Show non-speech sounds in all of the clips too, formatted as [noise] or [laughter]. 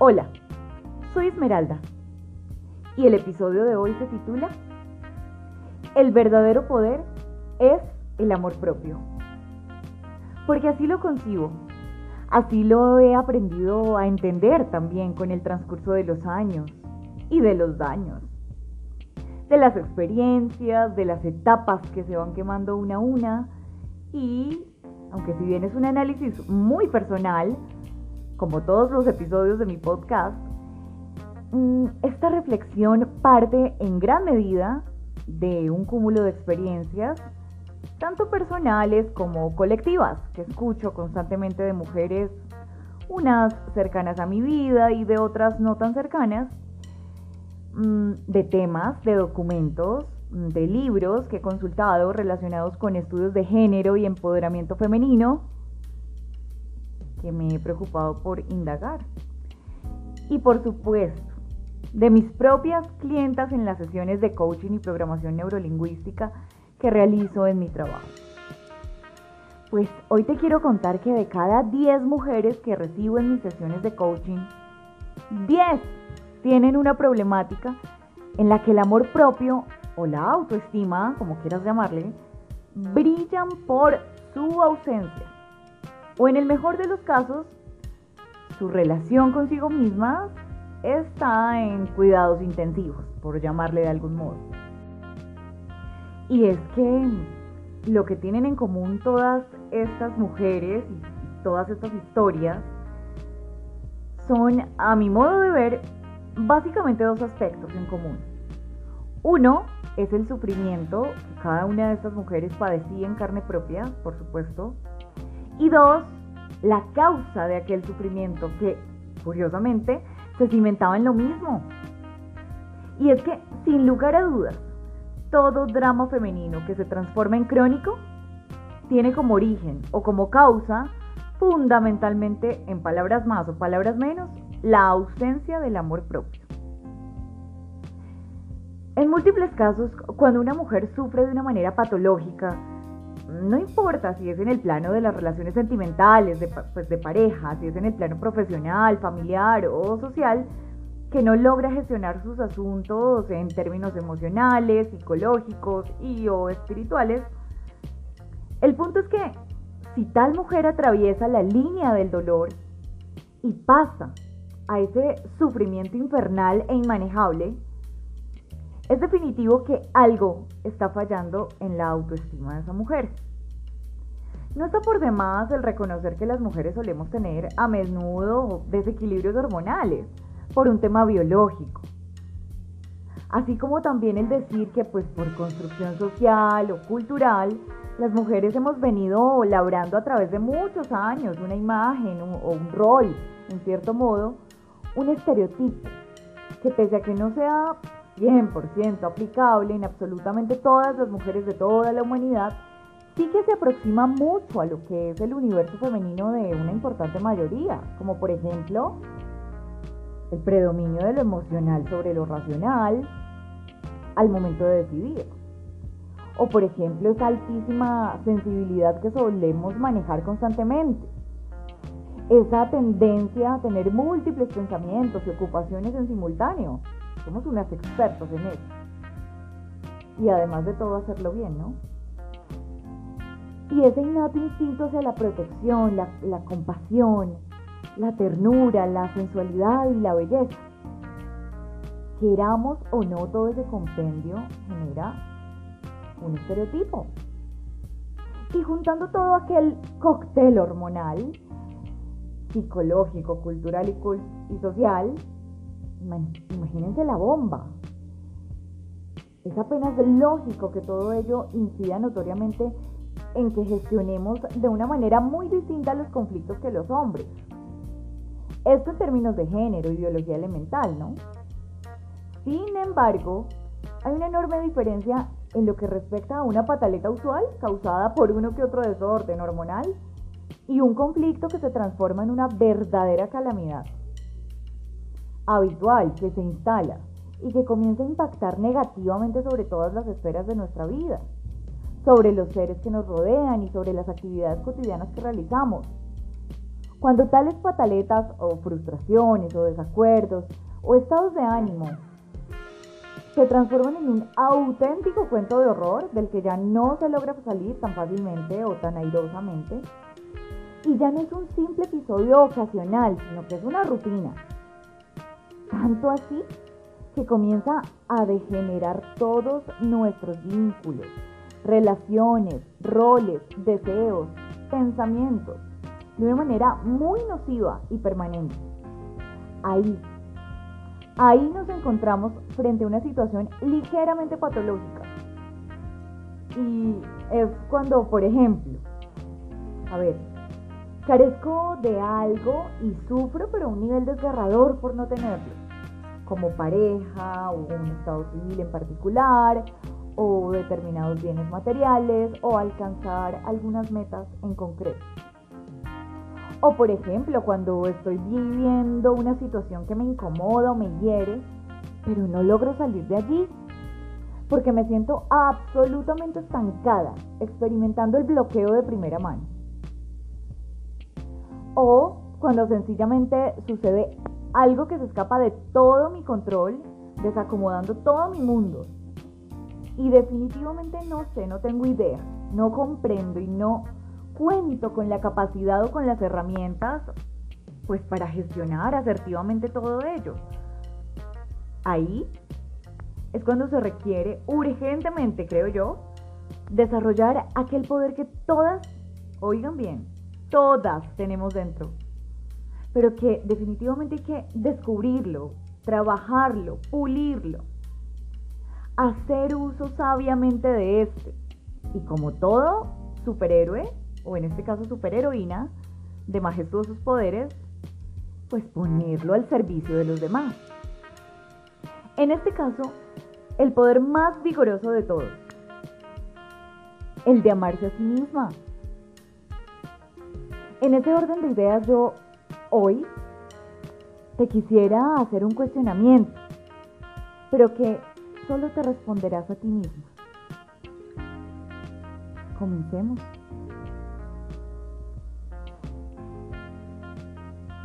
Hola, soy Esmeralda y el episodio de hoy se titula El verdadero poder es el amor propio. Porque así lo concibo, así lo he aprendido a entender también con el transcurso de los años y de los daños, de las experiencias, de las etapas que se van quemando una a una y, aunque si bien es un análisis muy personal, como todos los episodios de mi podcast, mm, esta reflexión parte en gran medida de un cúmulo de experiencias, tanto personales como colectivas, que escucho constantemente de mujeres, unas cercanas a mi vida y de otras no tan cercanas, mm, de temas, de documentos, de libros que he consultado relacionados con estudios de género y empoderamiento femenino, que me he preocupado por indagar. Y por supuesto, de mis propias clientas en las sesiones de coaching y programación neurolingüística que realizo en mi trabajo. Pues hoy te quiero contar que de cada 10 mujeres que recibo en mis sesiones de coaching, 10 tienen una problemática en la que el amor propio o la autoestima, como quieras llamarle, brillan por su ausencia o en el mejor de los casos, su relación consigo misma está en cuidados intensivos, por llamarle de algún modo. Y es que lo que tienen en común todas estas mujeres y todas estas historias son, a mi modo de ver, básicamente dos aspectos en común. Uno es el sufrimiento que cada una de estas mujeres padecía en carne propia, por supuesto, y dos, la causa de aquel sufrimiento que, curiosamente, se cimentaba en lo mismo. Y es que, sin lugar a dudas, todo drama femenino que se transforma en crónico tiene como origen o como causa, fundamentalmente, en palabras más o palabras menos, la ausencia del amor propio. En múltiples casos, cuando una mujer sufre de una manera patológica, no importa si es en el plano de las relaciones sentimentales, de, pues de pareja, si es en el plano profesional, familiar o social, que no logra gestionar sus asuntos en términos emocionales, psicológicos y o espirituales. El punto es que si tal mujer atraviesa la línea del dolor y pasa a ese sufrimiento infernal e inmanejable, es definitivo que algo está fallando en la autoestima de esa mujer. No está por demás el reconocer que las mujeres solemos tener a menudo desequilibrios hormonales por un tema biológico. Así como también el decir que pues por construcción social o cultural, las mujeres hemos venido labrando a través de muchos años una imagen o un rol, en cierto modo, un estereotipo, que pese a que no sea 100% aplicable en absolutamente todas las mujeres de toda la humanidad, sí que se aproxima mucho a lo que es el universo femenino de una importante mayoría, como por ejemplo el predominio de lo emocional sobre lo racional al momento de decidir. O por ejemplo esa altísima sensibilidad que solemos manejar constantemente. Esa tendencia a tener múltiples pensamientos y ocupaciones en simultáneo somos unas expertos en eso. Y además de todo hacerlo bien, ¿no? Y ese innato instinto hacia la protección, la, compasión, la ternura, la sensualidad y la belleza. Queramos o no, todo ese compendio genera un estereotipo. Y juntando todo aquel cóctel hormonal, psicológico, cultural y social, Imagínense la bomba. Es apenas lógico que todo ello incida notoriamente en que gestionemos de una manera muy distinta los conflictos que los hombres. Esto en términos de género y biología elemental, ¿no? Sin embargo, hay una enorme diferencia en lo que respecta a una pataleta usual causada por uno que otro desorden hormonal y un conflicto que se transforma en una verdadera calamidad habitual que se instala y que comienza a impactar negativamente sobre todas las esferas de nuestra vida, sobre los seres que nos rodean y sobre las actividades cotidianas que realizamos. Cuando tales pataletas o frustraciones o desacuerdos o estados de ánimo se transforman en un auténtico cuento de horror del que ya no se logra salir tan fácilmente o tan airosamente, y ya no es un simple episodio ocasional, sino que es una rutina. Tanto así que comienza a degenerar todos nuestros vínculos, relaciones, roles, deseos, pensamientos, de una manera muy nociva y permanente. Ahí, ahí nos encontramos frente a una situación ligeramente patológica. Y es cuando, por ejemplo, a ver, carezco de algo y sufro, pero a un nivel desgarrador por no tenerlo como pareja o un estado civil en particular o determinados bienes materiales o alcanzar algunas metas en concreto. O por ejemplo, cuando estoy viviendo una situación que me incomoda o me hiere, pero no logro salir de allí, porque me siento absolutamente estancada, experimentando el bloqueo de primera mano. O cuando sencillamente sucede algo que se escapa de todo mi control, desacomodando todo mi mundo. Y definitivamente no sé, no tengo idea, no comprendo y no cuento con la capacidad o con las herramientas pues para gestionar asertivamente todo ello. Ahí es cuando se requiere urgentemente, creo yo, desarrollar aquel poder que todas, oigan bien, todas tenemos dentro pero que definitivamente hay que descubrirlo, trabajarlo, pulirlo, hacer uso sabiamente de este. Y como todo superhéroe, o en este caso superheroína, de majestuosos poderes, pues ponerlo al servicio de los demás. En este caso, el poder más vigoroso de todos, el de amarse a sí misma. En ese orden de ideas yo Hoy te quisiera hacer un cuestionamiento, pero que solo te responderás a ti misma. Comencemos.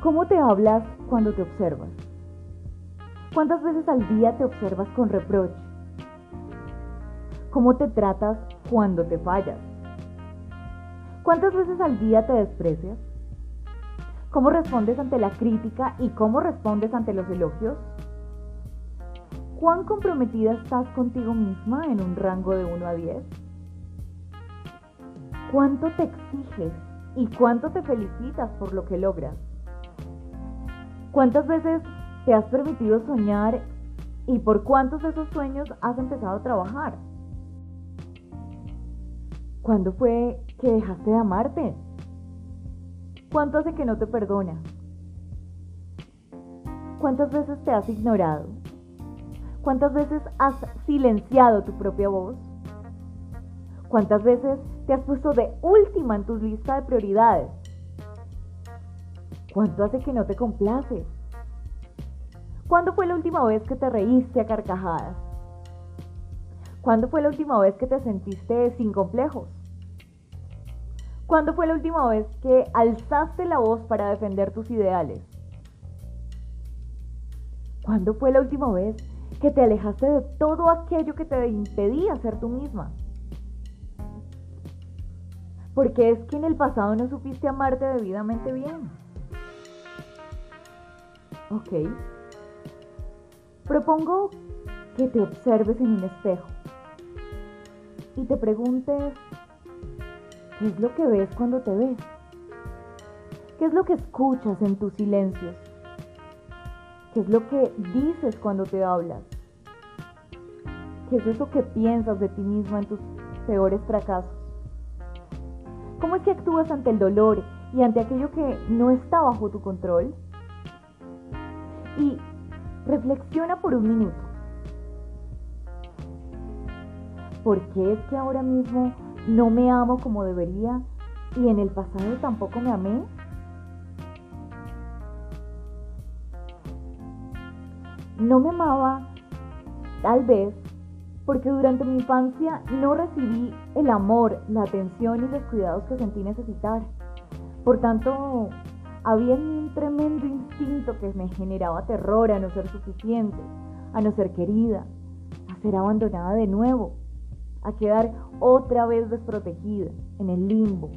¿Cómo te hablas cuando te observas? ¿Cuántas veces al día te observas con reproche? ¿Cómo te tratas cuando te fallas? ¿Cuántas veces al día te desprecias? ¿Cómo respondes ante la crítica y cómo respondes ante los elogios? ¿Cuán comprometida estás contigo misma en un rango de 1 a 10? ¿Cuánto te exiges y cuánto te felicitas por lo que logras? ¿Cuántas veces te has permitido soñar y por cuántos de esos sueños has empezado a trabajar? ¿Cuándo fue que dejaste de amarte? ¿Cuánto hace que no te perdona? ¿Cuántas veces te has ignorado? ¿Cuántas veces has silenciado tu propia voz? ¿Cuántas veces te has puesto de última en tu lista de prioridades? ¿Cuánto hace que no te complaces? ¿Cuándo fue la última vez que te reíste a carcajadas? ¿Cuándo fue la última vez que te sentiste sin complejos? ¿Cuándo fue la última vez que alzaste la voz para defender tus ideales? ¿Cuándo fue la última vez que te alejaste de todo aquello que te impedía ser tú misma? Porque es que en el pasado no supiste amarte debidamente bien. Ok. Propongo que te observes en un espejo y te preguntes ¿Qué es lo que ves cuando te ves? ¿Qué es lo que escuchas en tus silencios? ¿Qué es lo que dices cuando te hablas? ¿Qué es eso que piensas de ti mismo en tus peores fracasos? ¿Cómo es que actúas ante el dolor y ante aquello que no está bajo tu control? Y reflexiona por un minuto. ¿Por qué es que ahora mismo no me amo como debería y en el pasado tampoco me amé? No me amaba, tal vez, porque durante mi infancia no recibí el amor, la atención y los cuidados que sentí necesitar. Por tanto, había un tremendo instinto que me generaba terror a no ser suficiente, a no ser querida, a ser abandonada de nuevo, a quedar otra vez desprotegida, en el limbo,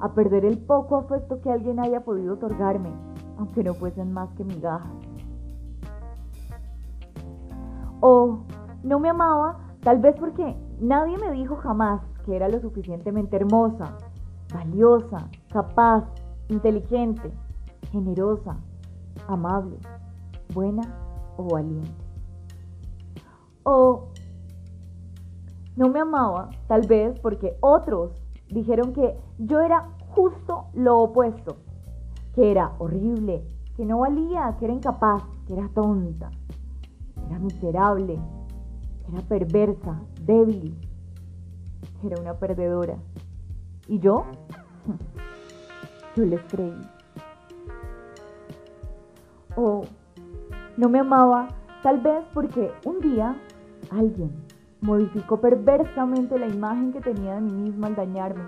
a perder el poco afecto que alguien haya podido otorgarme, aunque no fuesen más que migajas. O no me amaba, tal vez porque nadie me dijo jamás que era lo suficientemente hermosa, valiosa, capaz, inteligente, generosa, amable, buena o valiente. O no me amaba, tal vez porque otros dijeron que yo era justo lo opuesto, que era horrible, que no valía, que era incapaz, que era tonta, que era miserable, que era perversa, débil, que era una perdedora. ¿Y yo? [laughs] Yo les creí. O no me amaba, tal vez porque un día alguien modificó perversamente la imagen que tenía de mí misma al dañarme,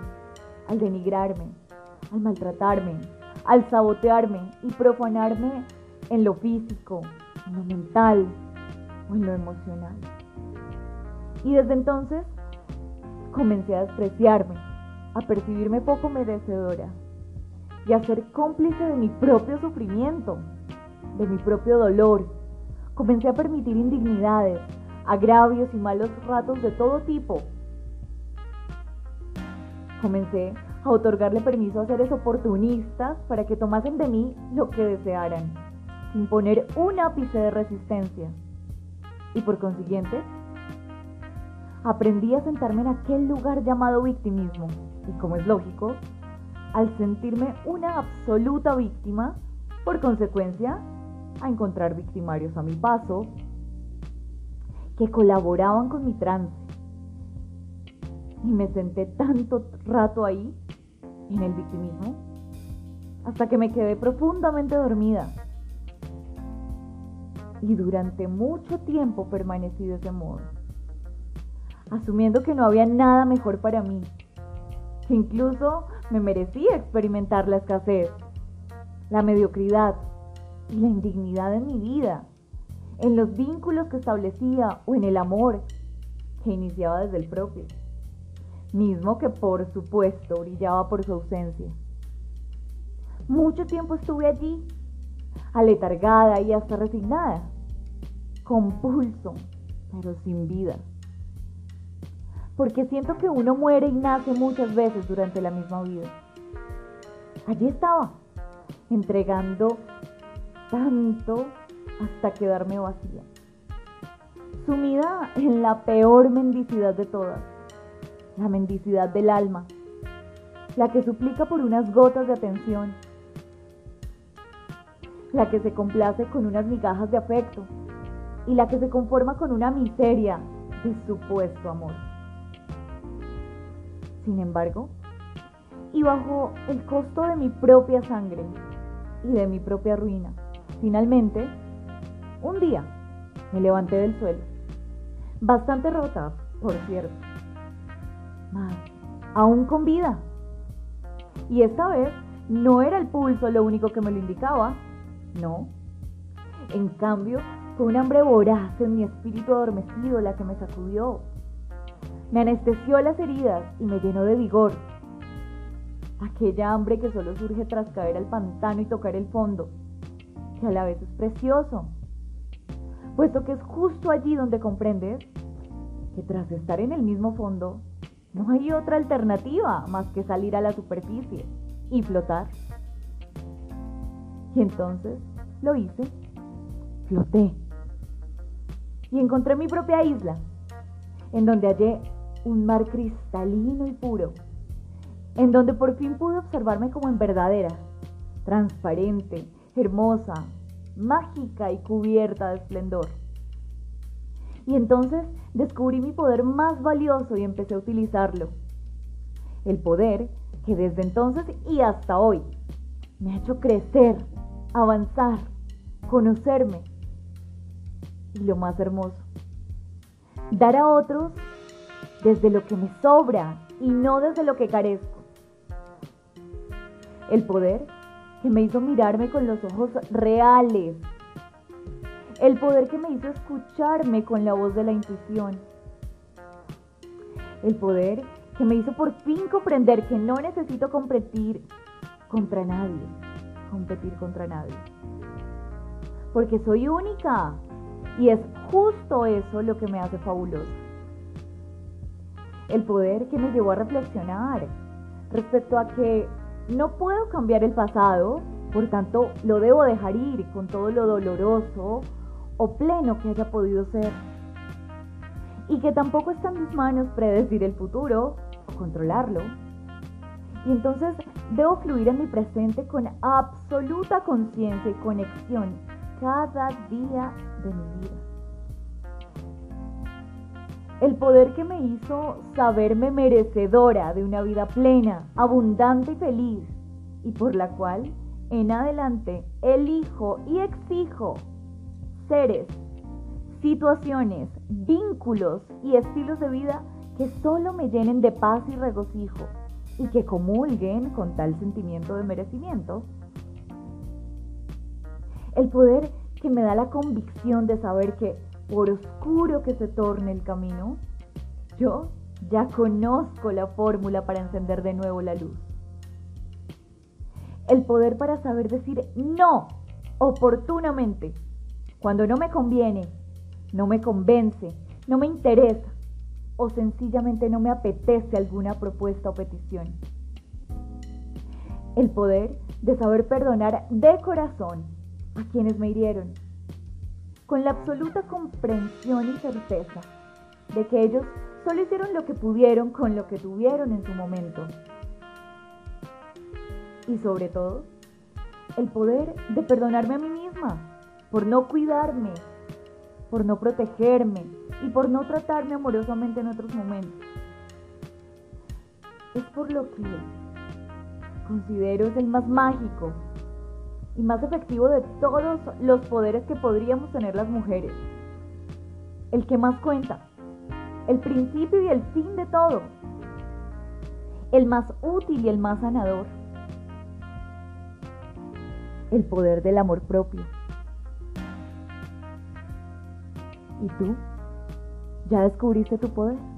al denigrarme, al maltratarme, al sabotearme y profanarme en lo físico, en lo mental o en lo emocional. Y desde entonces comencé a despreciarme, a percibirme poco merecedora y a ser cómplice de mi propio sufrimiento, de mi propio dolor. Comencé a permitir indignidades, agravios y malos ratos de todo tipo. Comencé a otorgarle permiso a seres oportunistas para que tomasen de mí lo que desearan, sin poner un ápice de resistencia. Y por consiguiente, aprendí a sentarme en aquel lugar llamado victimismo. Y como es lógico, al sentirme una absoluta víctima, por consecuencia, a encontrar victimarios a mi paso que colaboraban con mi trance. Y me senté tanto rato ahí, en el victimismo, hasta que me quedé profundamente dormida. Y durante mucho tiempo permanecí de ese modo, asumiendo que no había nada mejor para mí, que incluso me merecía experimentar la escasez, la mediocridad y la indignidad en mi vida, en los vínculos que establecía o en el amor que iniciaba desde el propio, mismo que por supuesto brillaba por su ausencia. Mucho tiempo estuve allí, aletargada y hasta resignada, con pulso, pero sin vida. Porque siento que uno muere y nace muchas veces durante la misma vida. Allí estaba, entregando tanto hasta quedarme vacía. Sumida en la peor mendicidad de todas, la mendicidad del alma, la que suplica por unas gotas de atención, la que se complace con unas migajas de afecto y la que se conforma con una miseria de supuesto amor. Sin embargo, y bajo el costo de mi propia sangre y de mi propia ruina, finalmente un día me levanté del suelo, bastante rota, por cierto, mas aún con vida. Y esta vez no era el pulso lo único que me lo indicaba, no. En cambio, fue un hambre voraz en mi espíritu adormecido la que me sacudió. Me anestesió las heridas y me llenó de vigor. Aquella hambre que solo surge tras caer al pantano y tocar el fondo, que a la vez es precioso puesto que es justo allí donde comprendes que tras estar en el mismo fondo, no hay otra alternativa más que salir a la superficie y flotar. Y entonces lo hice, floté. Y encontré mi propia isla, en donde hallé un mar cristalino y puro, en donde por fin pude observarme como en verdadera, transparente, hermosa, mágica y cubierta de esplendor. Y entonces descubrí mi poder más valioso y empecé a utilizarlo. El poder que desde entonces y hasta hoy me ha hecho crecer, avanzar, conocerme. Y lo más hermoso, dar a otros desde lo que me sobra y no desde lo que carezco. El poder que me hizo mirarme con los ojos reales. El poder que me hizo escucharme con la voz de la intuición. El poder que me hizo por fin comprender que no necesito competir contra nadie. Competir contra nadie. Porque soy única. Y es justo eso lo que me hace fabulosa. El poder que me llevó a reflexionar respecto a que no puedo cambiar el pasado, por tanto lo debo dejar ir con todo lo doloroso o pleno que haya podido ser. Y que tampoco está en mis manos predecir el futuro o controlarlo. Y entonces debo fluir en mi presente con absoluta conciencia y conexión cada día de mi vida. El poder que me hizo saberme merecedora de una vida plena, abundante y feliz, y por la cual en adelante elijo y exijo seres, situaciones, vínculos y estilos de vida que solo me llenen de paz y regocijo y que comulguen con tal sentimiento de merecimiento. El poder que me da la convicción de saber que por oscuro que se torne el camino, yo ya conozco la fórmula para encender de nuevo la luz. El poder para saber decir no oportunamente, cuando no me conviene, no me convence, no me interesa o sencillamente no me apetece alguna propuesta o petición. El poder de saber perdonar de corazón a quienes me hirieron con la absoluta comprensión y certeza de que ellos solo hicieron lo que pudieron con lo que tuvieron en su momento. Y sobre todo, el poder de perdonarme a mí misma por no cuidarme, por no protegerme y por no tratarme amorosamente en otros momentos. Es por lo que considero es el más mágico y más efectivo de todos los poderes que podríamos tener las mujeres. El que más cuenta, el principio y el fin de todo, el más útil y el más sanador, el poder del amor propio. ¿Y tú? ¿Ya descubriste tu poder?